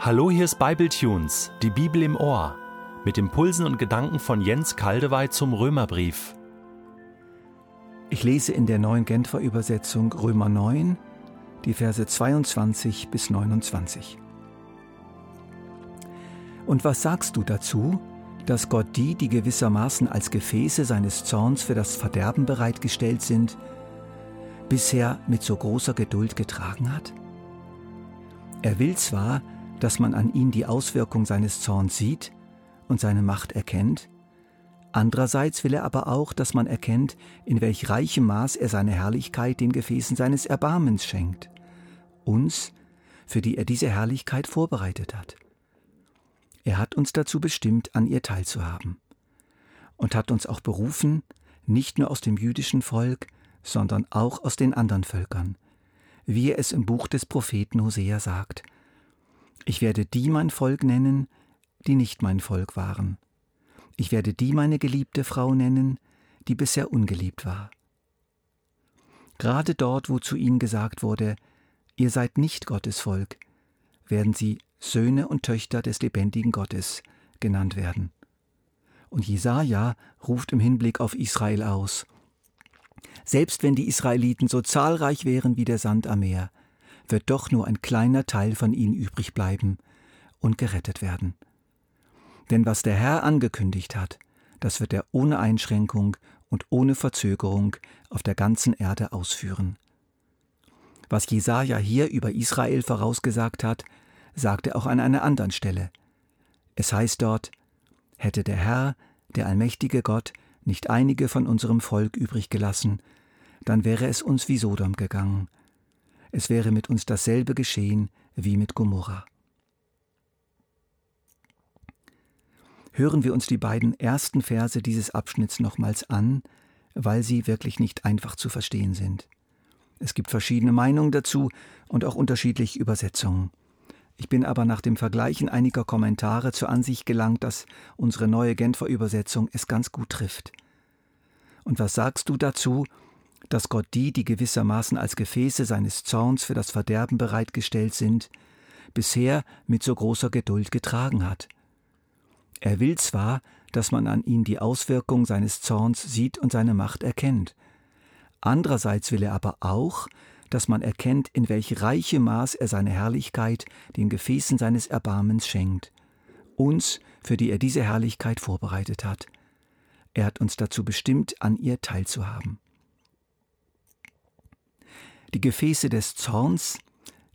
Hallo, hier ist Bibletunes, die Bibel im Ohr, mit Impulsen und Gedanken von Jens Kaldewey zum Römerbrief. Ich lese in der neuen Genfer Übersetzung Römer 9, die Verse 22 bis 29. Und was sagst du dazu, dass Gott die, die gewissermaßen als Gefäße seines Zorns für das Verderben bereitgestellt sind, bisher mit so großer Geduld getragen hat? Er will zwar, dass man an ihn die Auswirkung seines Zorns sieht und seine Macht erkennt, andererseits will er aber auch, dass man erkennt, in welch reichem Maß er seine Herrlichkeit den Gefäßen seines Erbarmens schenkt, uns, für die er diese Herrlichkeit vorbereitet hat. Er hat uns dazu bestimmt, an ihr teilzuhaben und hat uns auch berufen, nicht nur aus dem jüdischen Volk, sondern auch aus den anderen Völkern, wie er es im Buch des Propheten Hosea sagt. Ich werde die mein Volk nennen, die nicht mein Volk waren. Ich werde die meine geliebte Frau nennen, die bisher ungeliebt war. Gerade dort, wo zu ihnen gesagt wurde, ihr seid nicht Gottes Volk, werden sie Söhne und Töchter des lebendigen Gottes genannt werden. Und Jesaja ruft im Hinblick auf Israel aus: selbst wenn die Israeliten so zahlreich wären wie der Sand am Meer, wird doch nur ein kleiner Teil von ihnen übrig bleiben und gerettet werden. Denn was der Herr angekündigt hat, das wird er ohne Einschränkung und ohne Verzögerung auf der ganzen Erde ausführen. Was Jesaja hier über Israel vorausgesagt hat, sagt er auch an einer anderen Stelle. Es heißt dort: Hätte der Herr, der allmächtige Gott, nicht einige von unserem Volk übrig gelassen, dann wäre es uns wie Sodom gegangen. Es wäre mit uns dasselbe geschehen wie mit Gomorra. Hören wir uns die beiden ersten Verse dieses Abschnitts nochmals an, weil sie wirklich nicht einfach zu verstehen sind. Es gibt verschiedene Meinungen dazu und auch unterschiedliche Übersetzungen. Ich bin aber nach dem Vergleichen einiger Kommentare zur Ansicht gelangt, dass unsere neue Genfer Übersetzung es ganz gut trifft. Und was sagst du dazu, dass Gott die, die gewissermaßen als Gefäße seines Zorns für das Verderben bereitgestellt sind, bisher mit so großer Geduld getragen hat? Er will zwar, dass man an ihn die Auswirkung seines Zorns sieht und seine Macht erkennt. Andererseits will er aber auch, dass man erkennt, in welch reichem Maß er seine Herrlichkeit den Gefäßen seines Erbarmens schenkt, uns, für die er diese Herrlichkeit vorbereitet hat. Er hat uns dazu bestimmt, an ihr teilzuhaben. Die Gefäße des Zorns,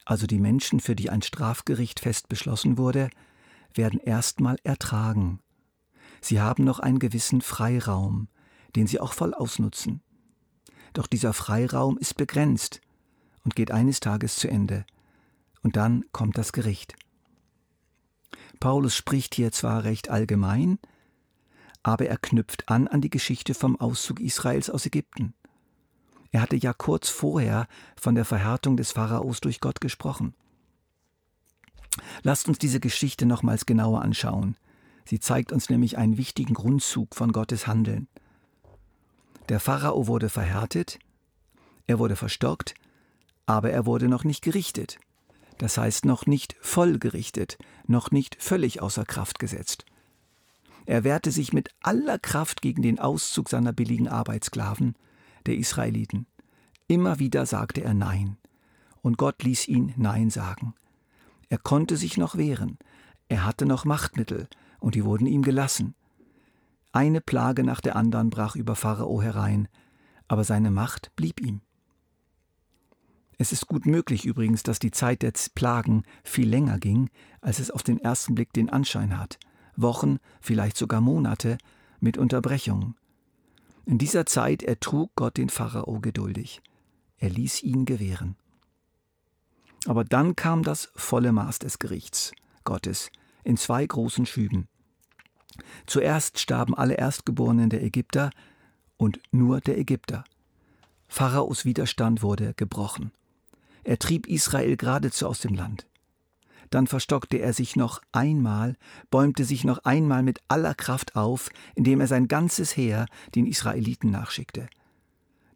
also die Menschen, für die ein Strafgericht fest beschlossen wurde, werden erstmal ertragen. Sie haben noch einen gewissen Freiraum, den sie auch voll ausnutzen. Doch dieser Freiraum ist begrenzt und geht eines Tages zu Ende. Und dann kommt das Gericht. Paulus spricht hier zwar recht allgemein, aber er knüpft an an die Geschichte vom Auszug Israels aus Ägypten. Er hatte ja kurz vorher von der Verhärtung des Pharaos durch Gott gesprochen. Lasst uns diese Geschichte nochmals genauer anschauen. Sie zeigt uns nämlich einen wichtigen Grundzug von Gottes Handeln. Der Pharao wurde verhärtet, er wurde verstockt aber er wurde noch nicht gerichtet, das heißt noch nicht voll gerichtet, noch nicht völlig außer Kraft gesetzt. Er wehrte sich mit aller Kraft gegen den Auszug seiner billigen Arbeitssklaven, der Israeliten. Immer wieder sagte er Nein, und Gott ließ ihn Nein sagen. Er konnte sich noch wehren, er hatte noch Machtmittel, und die wurden ihm gelassen. Eine Plage nach der anderen brach über Pharao herein, aber seine Macht blieb ihm. Es ist gut möglich übrigens, dass die Zeit der Plagen viel länger ging, als es auf den ersten Blick den Anschein hat. Wochen, vielleicht sogar Monate mit Unterbrechungen. In dieser Zeit ertrug Gott den Pharao geduldig. Er ließ ihn gewähren. Aber dann kam das volle Maß des Gerichts Gottes in zwei großen Schüben. Zuerst starben alle Erstgeborenen der Ägypter und nur der Ägypter. Pharaos Widerstand wurde gebrochen. Er trieb Israel geradezu aus dem Land. Dann verstockte er sich noch einmal, bäumte sich noch einmal mit aller Kraft auf, indem er sein ganzes Heer den Israeliten nachschickte.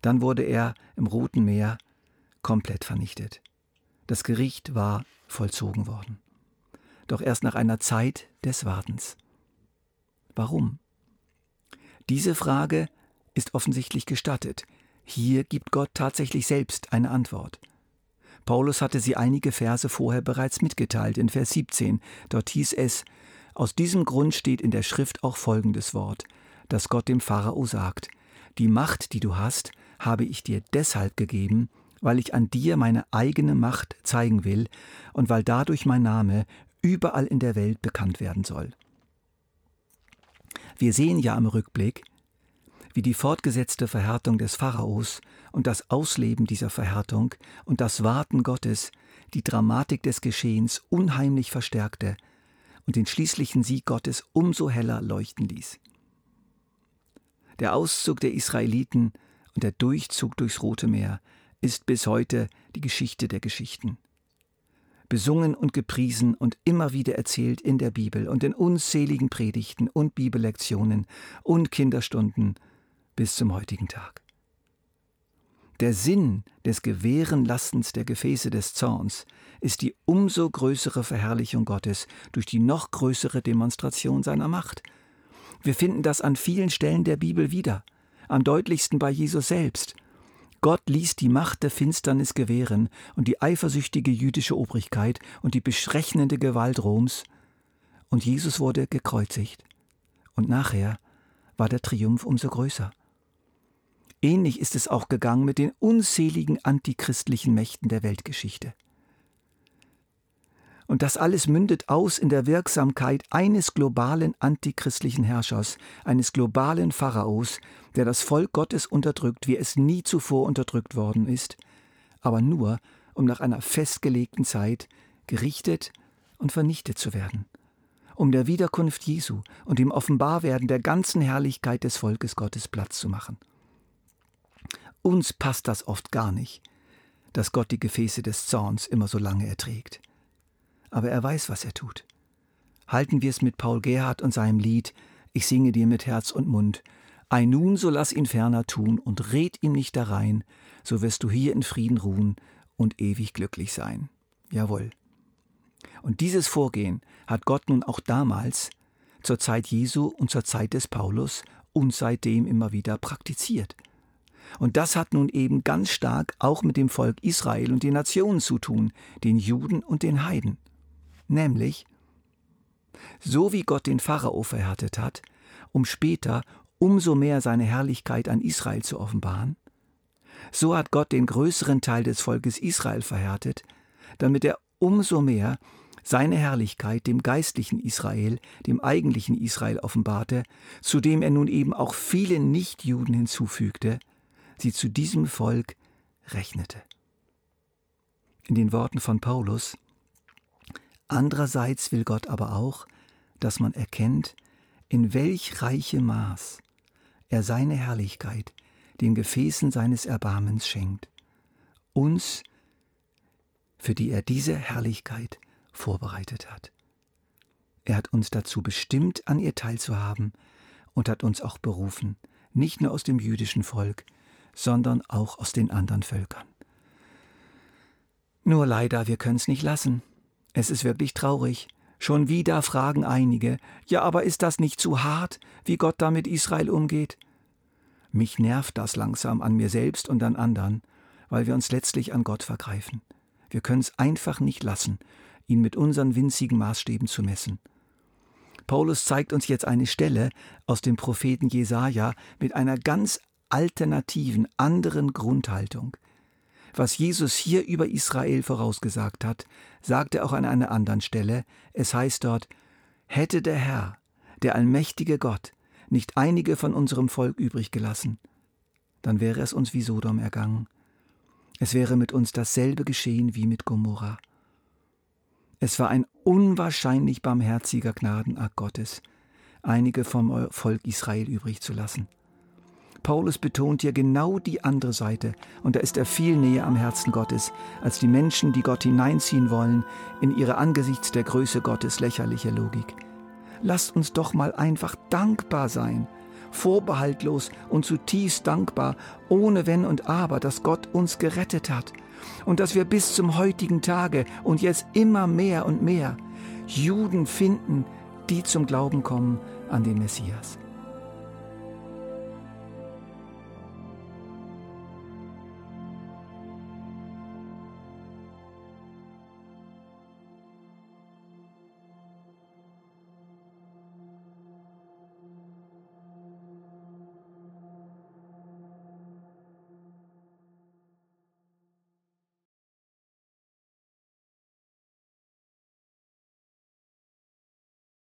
Dann wurde er im Roten Meer komplett vernichtet. Das Gericht war vollzogen worden. doch erst nach einer Zeit des Wartens. Warum? Diese Frage ist offensichtlich gestattet. Hier gibt Gott tatsächlich selbst eine Antwort. Paulus hatte sie einige Verse vorher bereits mitgeteilt, in Vers 17. Dort hieß es, aus diesem Grund steht in der Schrift auch folgendes Wort, das Gott dem Pharao sagt, die Macht, die du hast, habe ich dir deshalb gegeben, weil ich an dir meine eigene Macht zeigen will und weil dadurch mein Name überall in der Welt bekannt werden soll. Wir sehen ja im Rückblick, wie die fortgesetzte Verhärtung des Pharaos und das Ausleben dieser Verhärtung und das Warten Gottes die Dramatik des Geschehens unheimlich verstärkte und den schließlichen Sieg Gottes umso heller leuchten ließ. Der Auszug der Israeliten und der Durchzug durchs Rote Meer ist bis heute die Geschichte der Geschichten. Besungen und gepriesen und immer wieder erzählt in der Bibel und in unzähligen Predigten und Bibellektionen und Kinderstunden bis zum heutigen Tag. Der Sinn des Gewährenlassens der Gefäße des Zorns ist die umso größere Verherrlichung Gottes durch die noch größere Demonstration seiner Macht. Wir finden das an vielen Stellen der Bibel wieder, am deutlichsten bei Jesus selbst – Gott ließ die Macht der Finsternis gewähren und die eifersüchtige jüdische Obrigkeit und die beschrechnende Gewalt Roms, und Jesus wurde gekreuzigt. Und nachher war der Triumph umso größer. Ähnlich ist es auch gegangen mit den unzähligen antichristlichen Mächten der Weltgeschichte. Und das alles mündet aus in der Wirksamkeit eines globalen antichristlichen Herrschers, eines globalen Pharaos, der das Volk Gottes unterdrückt, wie es nie zuvor unterdrückt worden ist, aber nur, um nach einer festgelegten Zeit gerichtet und vernichtet zu werden, um der Wiederkunft Jesu und dem Offenbarwerden der ganzen Herrlichkeit des Volkes Gottes Platz zu machen. Uns passt das oft gar nicht, dass Gott die Gefäße des Zorns immer so lange erträgt aber er weiß, was er tut. Halten wir es mit Paul Gerhard und seinem Lied Ich singe dir mit Herz und Mund. Ei nun, so lass ihn ferner tun und red ihm nicht darein, so wirst du hier in Frieden ruhen und ewig glücklich sein. Jawohl. Und dieses Vorgehen hat Gott nun auch damals, zur Zeit Jesu und zur Zeit des Paulus und seitdem immer wieder praktiziert. Und das hat nun eben ganz stark auch mit dem Volk Israel und den Nationen zu tun, den Juden und den Heiden. Nämlich so wie Gott den Pharao verhärtet hat, um später umso mehr seine Herrlichkeit an Israel zu offenbaren, so hat Gott den größeren Teil des Volkes Israel verhärtet, damit er umso mehr seine Herrlichkeit dem geistlichen Israel, dem eigentlichen Israel offenbarte, zu dem er nun eben auch viele Nichtjuden hinzufügte, sie zu diesem Volk rechnete. In den Worten von Paulus Andererseits will Gott aber auch, dass man erkennt, in welch reichem Maß er seine Herrlichkeit den Gefäßen seines Erbarmens schenkt, uns, für die er diese Herrlichkeit vorbereitet hat. Er hat uns dazu bestimmt, an ihr teilzuhaben und hat uns auch berufen, nicht nur aus dem jüdischen Volk, sondern auch aus den anderen Völkern. Nur leider, wir können es nicht lassen. Es ist wirklich traurig. Schon wieder fragen einige, ja, aber ist das nicht zu hart, wie Gott da mit Israel umgeht? Mich nervt das langsam an mir selbst und an anderen, weil wir uns letztlich an Gott vergreifen. Wir können es einfach nicht lassen, ihn mit unseren winzigen Maßstäben zu messen. Paulus zeigt uns jetzt eine Stelle aus dem Propheten Jesaja mit einer ganz alternativen, anderen Grundhaltung. Was Jesus hier über Israel vorausgesagt hat, sagt er auch an einer anderen Stelle. Es heißt dort, hätte der Herr, der allmächtige Gott, nicht einige von unserem Volk übrig gelassen, dann wäre es uns wie Sodom ergangen. Es wäre mit uns dasselbe geschehen wie mit Gomorra. Es war ein unwahrscheinlich barmherziger Gnadenakt Gottes, einige vom Volk Israel übrig zu lassen. Paulus betont hier genau die andere Seite und da ist er viel näher am Herzen Gottes als die Menschen, die Gott hineinziehen wollen in ihre angesichts der Größe Gottes lächerliche Logik. Lasst uns doch mal einfach dankbar sein, vorbehaltlos und zutiefst dankbar, ohne Wenn und Aber, dass Gott uns gerettet hat und dass wir bis zum heutigen Tage und jetzt immer mehr und mehr Juden finden, die zum Glauben kommen an den Messias.